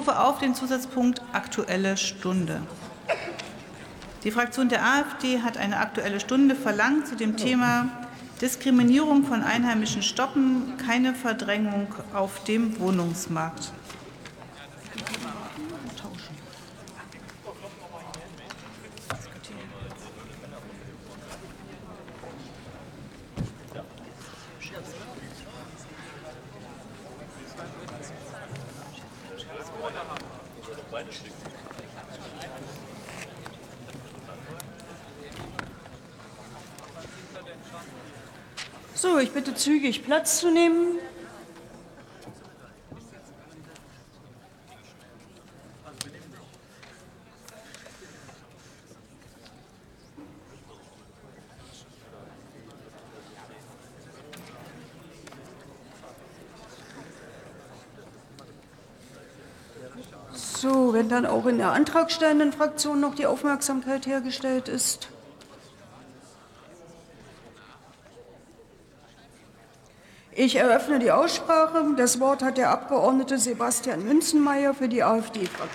rufe auf den Zusatzpunkt Aktuelle Stunde. Die Fraktion der AfD hat eine Aktuelle Stunde verlangt zu dem Thema Diskriminierung von Einheimischen stoppen, keine Verdrängung auf dem Wohnungsmarkt. So, ich bitte zügig Platz zu nehmen. So, wenn dann auch in der antragstellenden Fraktion noch die Aufmerksamkeit hergestellt ist. Ich eröffne die Aussprache. Das Wort hat der Abgeordnete Sebastian Münzenmeier für die AfD-Fraktion.